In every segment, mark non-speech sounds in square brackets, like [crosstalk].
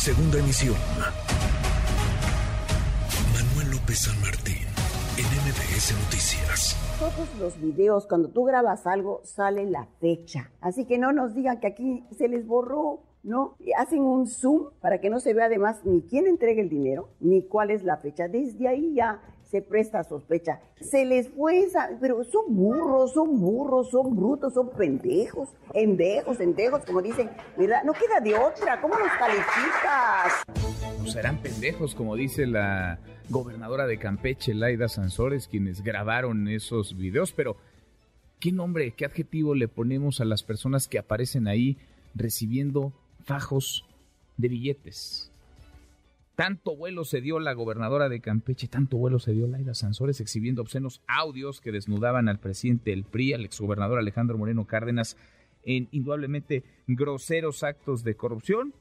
Segunda emisión. Manuel López San Martín, en MBS Noticias. Todos los videos, cuando tú grabas algo, sale la fecha. Así que no nos digan que aquí se les borró. ¿no? Hacen un zoom para que no se vea además ni quién entrega el dinero, ni cuál es la fecha. Desde ahí ya se presta sospecha. Se les fue esa, pero son burros, son burros, son brutos, son pendejos, endejos, endejos, como dicen, ¿verdad? No queda de otra, ¿cómo los calificas? Pues serán pendejos, como dice la gobernadora de Campeche, Laida Sansores, quienes grabaron esos videos, pero ¿qué nombre, qué adjetivo le ponemos a las personas que aparecen ahí recibiendo fajos de billetes. Tanto vuelo se dio la gobernadora de Campeche, tanto vuelo se dio Laida Sansores exhibiendo obscenos audios que desnudaban al presidente del PRI, al exgobernador Alejandro Moreno Cárdenas, en indudablemente groseros actos de corrupción,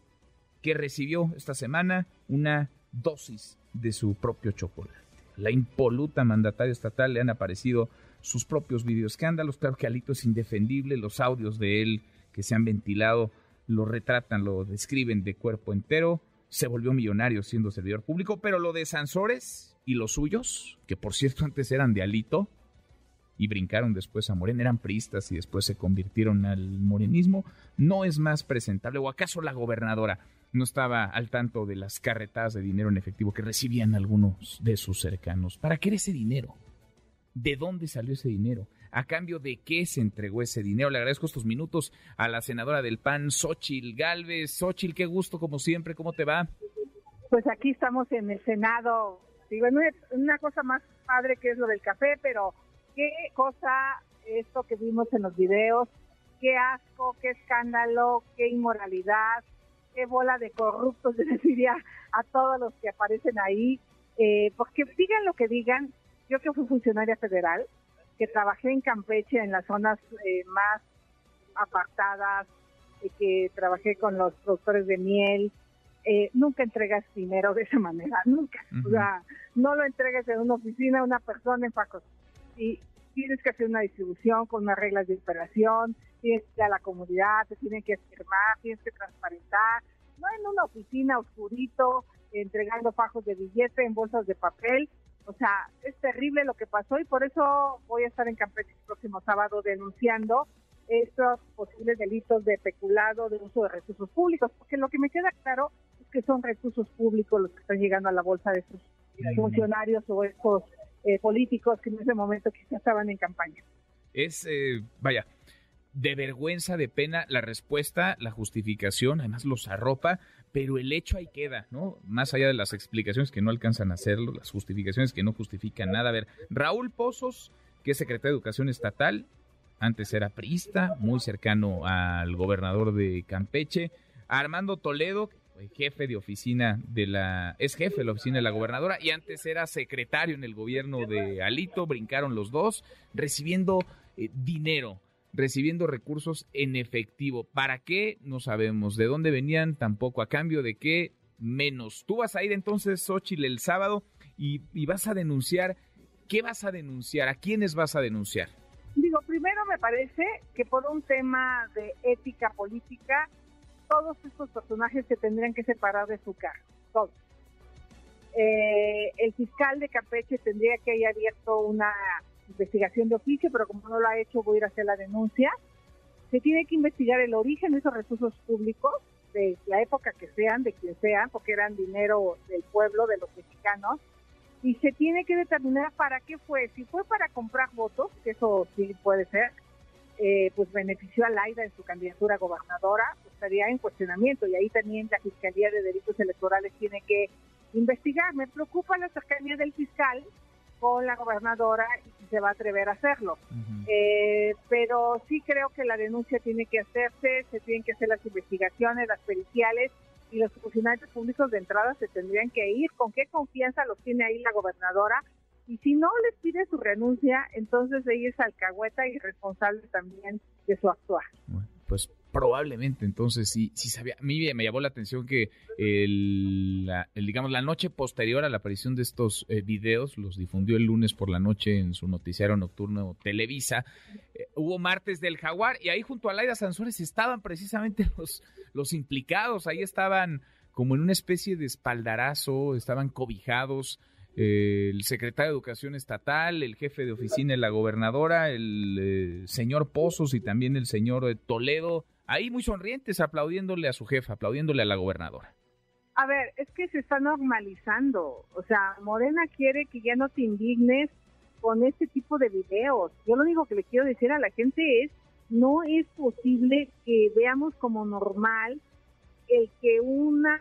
que recibió esta semana una dosis de su propio chocolate. La impoluta mandataria estatal le han aparecido sus propios videoescándalos. Claro que Alito es indefendible, los audios de él que se han ventilado lo retratan, lo describen de cuerpo entero. Se volvió millonario siendo servidor público, pero lo de Sansores y los suyos, que por cierto [laughs] antes eran de Alito y brincaron después a Morena, eran priistas y después se convirtieron al morenismo, no es más presentable. ¿O acaso la gobernadora no estaba al tanto de las carretadas de dinero en efectivo que recibían algunos de sus cercanos? ¿Para qué era ese dinero? ¿De dónde salió ese dinero? A cambio de qué se entregó ese dinero. Le agradezco estos minutos a la senadora del PAN, Xochil Galvez. Xochil, qué gusto como siempre, ¿cómo te va? Pues aquí estamos en el Senado. Digo, una cosa más padre que es lo del café, pero qué cosa esto que vimos en los videos, qué asco, qué escándalo, qué inmoralidad, qué bola de corruptos, [laughs] le diría a todos los que aparecen ahí, eh, porque digan lo que digan, yo que fui funcionaria federal, que trabajé en Campeche, en las zonas eh, más apartadas, eh, que trabajé con los productores de miel. Eh, nunca entregas dinero de esa [laughs] manera, nunca. O sea, no lo entregues en una oficina a una persona en Pacos. Y tienes que hacer una distribución con unas reglas de operación, tienes que ir a la comunidad, te tienen que firmar, tienes que transparentar. No en una oficina oscurito, entregando fajos de billete en bolsas de papel, o sea, es terrible lo que pasó y por eso voy a estar en Campeche el próximo sábado denunciando estos posibles delitos de peculado, de uso de recursos públicos, porque lo que me queda claro es que son recursos públicos los que están llegando a la bolsa de estos funcionarios o estos eh, políticos que en ese momento quizás estaban en campaña. Es, eh, vaya, de vergüenza, de pena la respuesta, la justificación, además los arropa, pero el hecho ahí queda, ¿no? Más allá de las explicaciones que no alcanzan a hacerlo, las justificaciones que no justifican nada. A ver, Raúl Pozos, que es secretario de Educación Estatal, antes era priista, muy cercano al gobernador de Campeche, Armando Toledo, jefe de oficina de la, es jefe de la oficina de la gobernadora y antes era secretario en el gobierno de Alito, brincaron los dos, recibiendo eh, dinero recibiendo recursos en efectivo. ¿Para qué? No sabemos. ¿De dónde venían? Tampoco. ¿A cambio de qué? Menos. Tú vas a ir entonces, Xochitl, el sábado y, vas a denunciar. ¿Qué vas a denunciar? ¿A quiénes vas a denunciar? Digo, primero me parece que por un tema de ética política, todos estos personajes se tendrían que separar de su cargo. Todos. Eh, el fiscal de Campeche tendría que haber abierto una investigación de oficio, pero como no lo ha hecho, voy a ir a hacer la denuncia. Se tiene que investigar el origen de esos recursos públicos, de la época que sean, de quien sean, porque eran dinero del pueblo, de los mexicanos, y se tiene que determinar para qué fue. Si fue para comprar votos, que eso sí puede ser, eh, pues benefició a Laida en su candidatura a gobernadora, pues estaría en cuestionamiento y ahí también la Fiscalía de Delitos Electorales tiene que investigar. Me preocupa la cercanía del fiscal con la gobernadora y si se va a atrever a hacerlo. Eh, pero sí creo que la denuncia tiene que hacerse, se tienen que hacer las investigaciones, las periciales y los funcionarios públicos de entrada se tendrían que ir. ¿Con qué confianza los tiene ahí la gobernadora? Y si no les pide su renuncia, entonces ella es alcahueta y responsable también de su actuar. Pues probablemente entonces sí, sí sabía. A mí me llamó la atención que el, digamos la noche posterior a la aparición de estos eh, videos, los difundió el lunes por la noche en su noticiario nocturno Televisa, eh, hubo martes del jaguar y ahí junto a Laida Sansores estaban precisamente [laughs] los, los implicados, ahí estaban como en una especie de espaldarazo, estaban cobijados eh, el secretario de Educación Estatal, el jefe de oficina de la gobernadora, el eh, señor Pozos y también el señor eh, Toledo, ahí muy sonrientes, aplaudiéndole a su jefa, aplaudiéndole a la gobernadora. A ver, es que se está normalizando. O sea, Morena quiere que ya no te indignes con este tipo de videos. Yo lo único que le quiero decir a la gente es, no es posible que veamos como normal el que una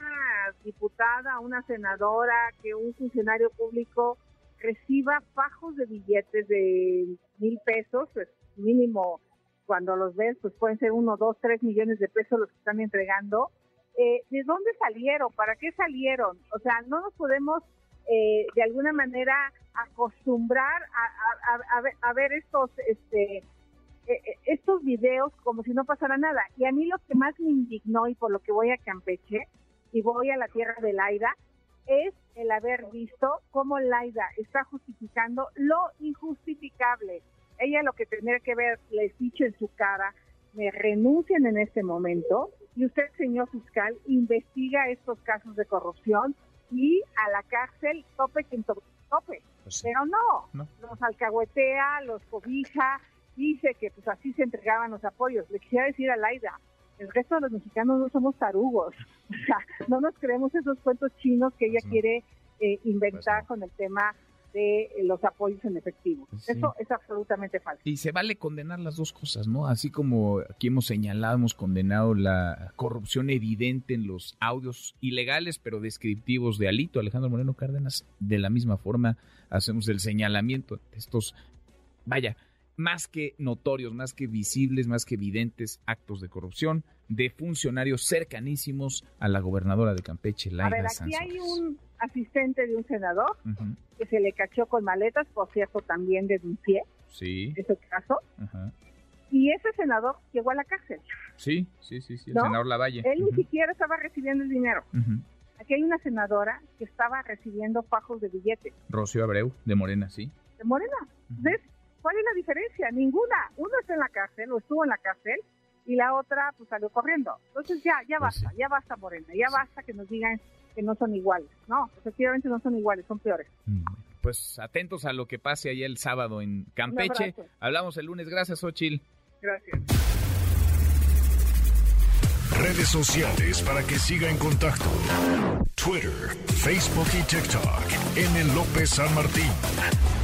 diputada, una senadora, que un funcionario público reciba fajos de billetes de mil pesos, pues mínimo cuando los ves, pues pueden ser uno, dos, tres millones de pesos los que están entregando. Eh, ¿De dónde salieron? ¿Para qué salieron? O sea, no nos podemos eh, de alguna manera acostumbrar a, ver estos este, eh, eh, estos videos como si no pasara nada. Y a mí lo que más me indignó y por lo que voy a Campeche y voy a la tierra de Laida es el haber visto cómo Laida está justificando lo injustificable. Ella lo que tendría que ver, les dicho en su cara, me renuncian en este momento y usted, señor fiscal, investiga estos casos de corrupción y a la cárcel tope quien tope. Pues Pero no, no, los alcahuetea, los cobija, dice que pues así se entregaban los apoyos. Le quisiera decir a Laida, el resto de los mexicanos no somos tarugos, [laughs] o sea, no nos creemos esos cuentos chinos que ella quiere eh, inventar con el tema de los apoyos en efectivo. Eso es absolutamente falso. Y se vale condenar las dos cosas, ¿no? Así como aquí hemos señalado, hemos condenado la corrupción evidente en los audios ilegales, pero descriptivos de Alito, Alejandro Moreno Cárdenas, de la misma forma hacemos el señalamiento de estos, vaya, más que notorios, más que visibles, más que evidentes actos de corrupción de funcionarios cercanísimos a la gobernadora de Campeche, Laida A ver, aquí hay un asistente de un senador que se le cachó con maletas, por cierto, también denuncié sí. ese caso. Y ese senador llegó a la cárcel. Sí, sí, sí, sí el senador Lavalle. Él ni siquiera estaba recibiendo el dinero. Aquí hay una senadora que estaba recibiendo fajos de billetes. Rocío Abreu, de Morena, sí. De Morena. ¿Ves? ¿Cuál es la diferencia? Ninguna. Uno está en la cárcel o estuvo en la cárcel y la otra pues salió corriendo. Entonces ya, ya pues basta, ya basta Morena, ya basta que nos digan que no son iguales. No, efectivamente no son iguales, son peores. Mm, pues atentos a lo que pase allá el sábado en Campeche. Hablamos el lunes. Gracias, Ochil. Gracias. Redes sociales para que siga en contacto: Twitter, Facebook y TikTok. M. López San Martín.